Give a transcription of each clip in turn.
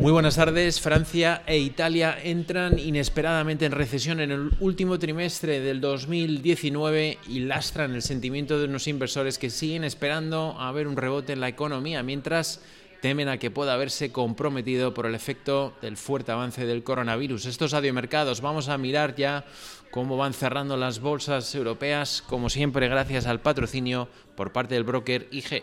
Muy buenas tardes. Francia e Italia entran inesperadamente en recesión en el último trimestre del 2019 y lastran el sentimiento de unos inversores que siguen esperando a ver un rebote en la economía, mientras temen a que pueda haberse comprometido por el efecto del fuerte avance del coronavirus. Estos adiomercados, vamos a mirar ya cómo van cerrando las bolsas europeas, como siempre gracias al patrocinio por parte del broker IG.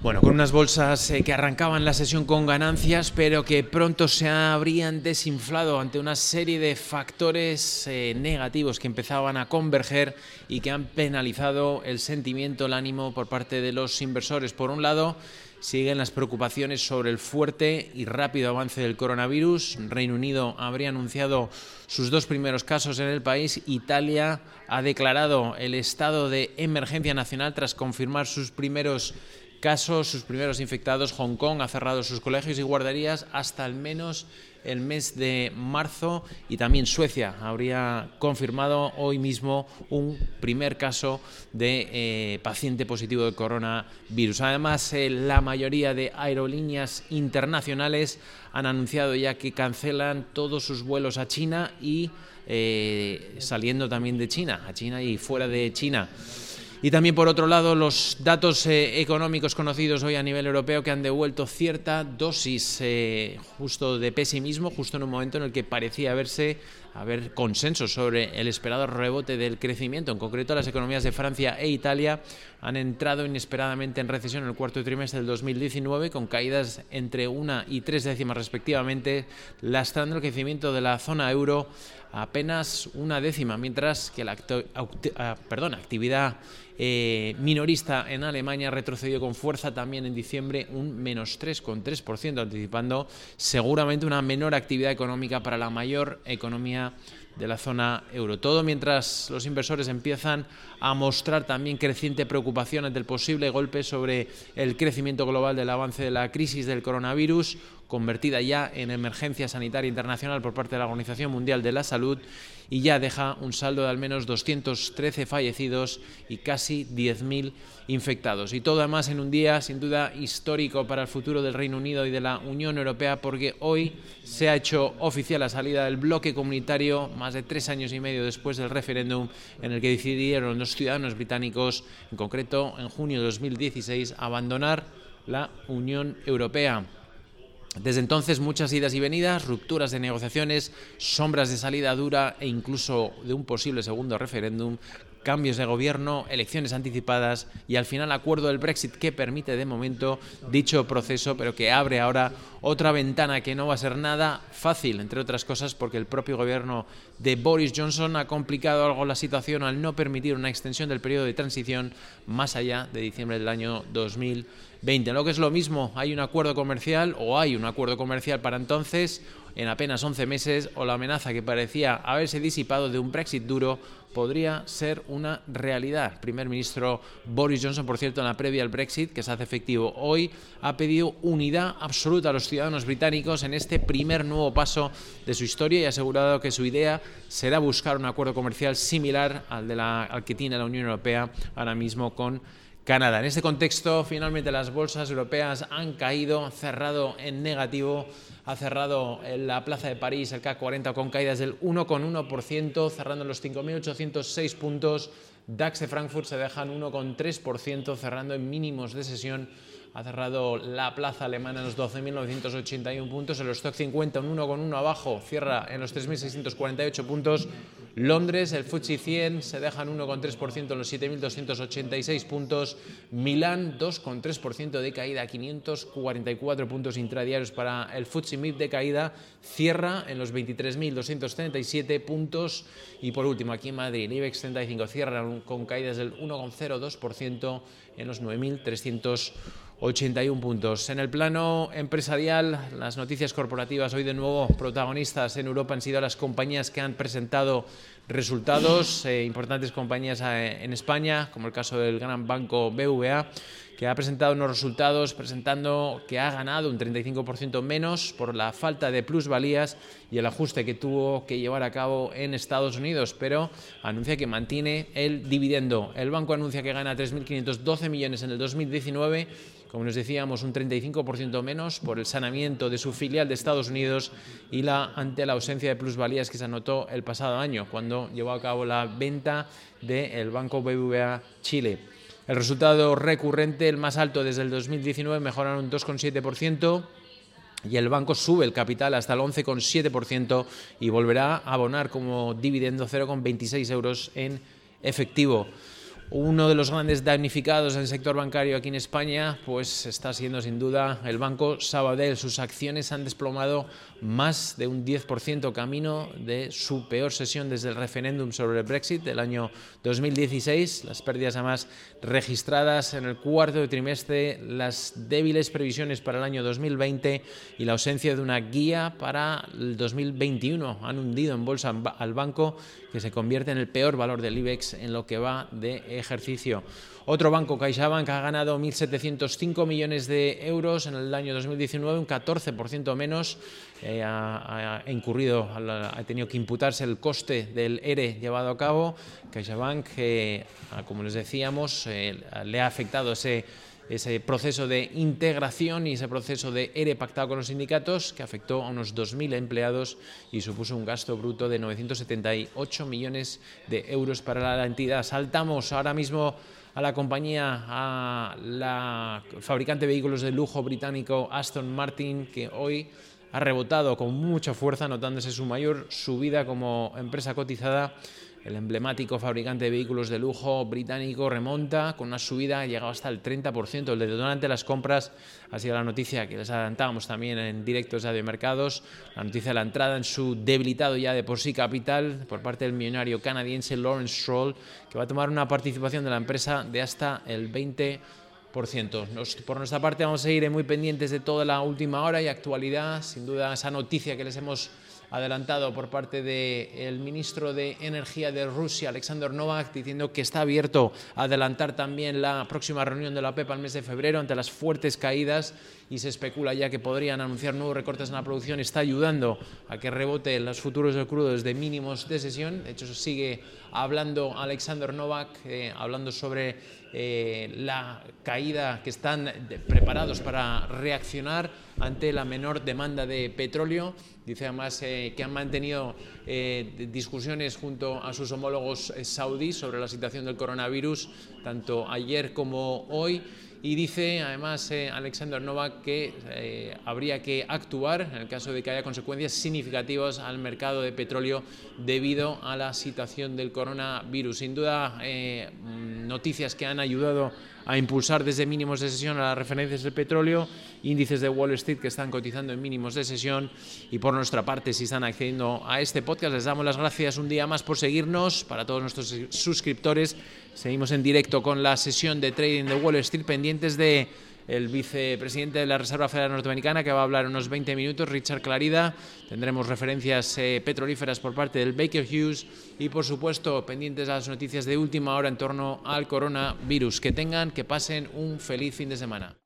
Bueno, con unas bolsas eh, que arrancaban la sesión con ganancias, pero que pronto se habrían desinflado ante una serie de factores eh, negativos que empezaban a converger y que han penalizado el sentimiento, el ánimo por parte de los inversores. Por un lado, siguen las preocupaciones sobre el fuerte y rápido avance del coronavirus. Reino Unido habría anunciado sus dos primeros casos en el país. Italia ha declarado el estado de emergencia nacional tras confirmar sus primeros casos, sus primeros infectados. Hong Kong ha cerrado sus colegios y guarderías hasta al menos el mes de marzo y también Suecia habría confirmado hoy mismo un primer caso de eh, paciente positivo de coronavirus. Además, eh, la mayoría de aerolíneas internacionales han anunciado ya que cancelan todos sus vuelos a China y eh, saliendo también de China, a China y fuera de China. Y también, por otro lado, los datos eh, económicos conocidos hoy a nivel europeo que han devuelto cierta dosis eh, justo de pesimismo, justo en un momento en el que parecía haberse haber consenso sobre el esperado rebote del crecimiento. En concreto, las economías de Francia e Italia han entrado inesperadamente en recesión en el cuarto trimestre del 2019, con caídas entre una y tres décimas respectivamente, lastrando el crecimiento de la zona euro apenas una décima, mientras que la ah, perdón, actividad eh, minorista en Alemania retrocedió con fuerza también en diciembre un menos 3,3%, anticipando seguramente una menor actividad económica para la mayor economía de la zona euro. Todo mientras los inversores empiezan a mostrar también creciente preocupación ante el posible golpe sobre el crecimiento global del avance de la crisis del coronavirus, convertida ya en emergencia sanitaria internacional por parte de la Organización Mundial de la Salud y ya deja un saldo de al menos 213 fallecidos y casi 10.000 infectados. Y todo además en un día sin duda histórico para el futuro del Reino Unido y de la Unión Europea porque hoy se ha hecho oficial la salida del bloque comunitario más de tres años y medio después del referéndum en el que decidieron los ciudadanos británicos, en concreto en junio de 2016, abandonar la Unión Europea. Desde entonces muchas idas y venidas, rupturas de negociaciones, sombras de salida dura e incluso de un posible segundo referéndum cambios de gobierno, elecciones anticipadas y al final acuerdo del Brexit que permite de momento dicho proceso, pero que abre ahora otra ventana que no va a ser nada fácil, entre otras cosas porque el propio gobierno de Boris Johnson ha complicado algo la situación al no permitir una extensión del periodo de transición más allá de diciembre del año 2020. Lo que es lo mismo, hay un acuerdo comercial o hay un acuerdo comercial para entonces en apenas 11 meses o la amenaza que parecía haberse disipado de un Brexit duro podría ser una realidad. Primer ministro Boris Johnson, por cierto, en la previa al Brexit, que se hace efectivo hoy, ha pedido unidad absoluta a los ciudadanos británicos en este primer nuevo paso de su historia y ha asegurado que su idea será buscar un acuerdo comercial similar al, de la, al que tiene la Unión Europea ahora mismo con Canadá. En este contexto, finalmente las bolsas europeas han caído, cerrado en negativo, ha cerrado en la plaza de París el CAC 40 con caídas del 1,1%, cerrando en los 5.806 puntos. DAX de Frankfurt se dejan 1,3%, cerrando en mínimos de sesión ha cerrado la plaza alemana en los 12.981 puntos, el stock 50 un 1,1 abajo, cierra en los 3.648 puntos. Londres, el FTSE 100 se dejan 1,3% en los 7.286 puntos. Milán, 2,3% de caída, 544 puntos intradiarios para el FTSE MIP de caída. Cierra en los 23.237 puntos. Y por último, aquí en Madrid, el IBEX 35 cierra con caídas del 1,02% en los 9.300 81 puntos. En el plano empresarial, las noticias corporativas hoy de nuevo protagonistas en Europa han sido las compañías que han presentado resultados, eh, importantes compañías eh, en España, como el caso del gran banco BVA, que ha presentado unos resultados presentando que ha ganado un 35% menos por la falta de plusvalías y el ajuste que tuvo que llevar a cabo en Estados Unidos, pero anuncia que mantiene el dividendo. El banco anuncia que gana 3.512 millones en el 2019 como nos decíamos, un 35% menos por el sanamiento de su filial de Estados Unidos y la, ante la ausencia de plusvalías que se anotó el pasado año, cuando llevó a cabo la venta del Banco BBVA Chile. El resultado recurrente, el más alto desde el 2019, mejoraron un 2,7% y el banco sube el capital hasta el 11,7% y volverá a abonar como dividendo 0,26 euros en efectivo. Uno de los grandes damnificados en el sector bancario aquí en España, pues está siendo sin duda el Banco Sabadell. Sus acciones han desplomado más de un 10% camino de su peor sesión desde el referéndum sobre el Brexit del año 2016. Las pérdidas además registradas en el cuarto trimestre, las débiles previsiones para el año 2020 y la ausencia de una guía para el 2021 han hundido en bolsa al banco que se convierte en el peor valor del IBEX en lo que va de ejercicio. Otro banco, CaixaBank, ha ganado 1.705 millones de euros en el año 2019, un 14% menos. Eh, ha, incurrido, ha tenido que imputarse el coste del ERE llevado a cabo. CaixaBank, eh, como les decíamos, eh, le ha afectado ese ese proceso de integración y ese proceso de ERE pactado con los sindicatos que afectó a unos 2.000 empleados y supuso un gasto bruto de 978 millones de euros para la entidad. Saltamos ahora mismo a la compañía, a la fabricante de vehículos de lujo británico Aston Martin, que hoy ha rebotado con mucha fuerza, notándose su mayor subida como empresa cotizada el emblemático fabricante de vehículos de lujo británico remonta con una subida llegado hasta el 30%. El detonante de las compras ha sido la noticia que les adelantábamos también en directos de mercados, la noticia de la entrada en su debilitado ya de por sí capital por parte del millonario canadiense Lawrence Stroll, que va a tomar una participación de la empresa de hasta el 20%. por nuestra parte vamos a ir muy pendientes de toda la última hora y actualidad, sin duda esa noticia que les hemos adelantado por parte del ministro de Energía de Rusia, Alexander Novak, diciendo que está abierto a adelantar también la próxima reunión de la OPEP al mes de febrero ante las fuertes caídas y se especula ya que podrían anunciar nuevos recortes en la producción. Está ayudando a que rebote los futuros del crudo desde mínimos de sesión. De hecho, sigue hablando Alexander Novak, eh, hablando sobre eh, la caída que están preparados para reaccionar ante la menor demanda de petróleo. Dice además eh, que han mantenido eh, discusiones junto a sus homólogos saudíes sobre la situación del coronavirus, tanto ayer como hoy. Y dice además Alexander Novak que habría que actuar en el caso de que haya consecuencias significativas al mercado de petróleo debido a la situación del coronavirus. Sin duda, noticias que han ayudado a impulsar desde mínimos de sesión a las referencias del petróleo, índices de Wall Street que están cotizando en mínimos de sesión y por nuestra parte si están accediendo a este podcast les damos las gracias un día más por seguirnos, para todos nuestros suscriptores seguimos en directo con la sesión de trading de Wall Street pendientes de el vicepresidente de la Reserva Federal Norteamericana, que va a hablar unos 20 minutos, Richard Clarida. Tendremos referencias eh, petrolíferas por parte del Baker Hughes y, por supuesto, pendientes a las noticias de última hora en torno al coronavirus. Que tengan, que pasen un feliz fin de semana.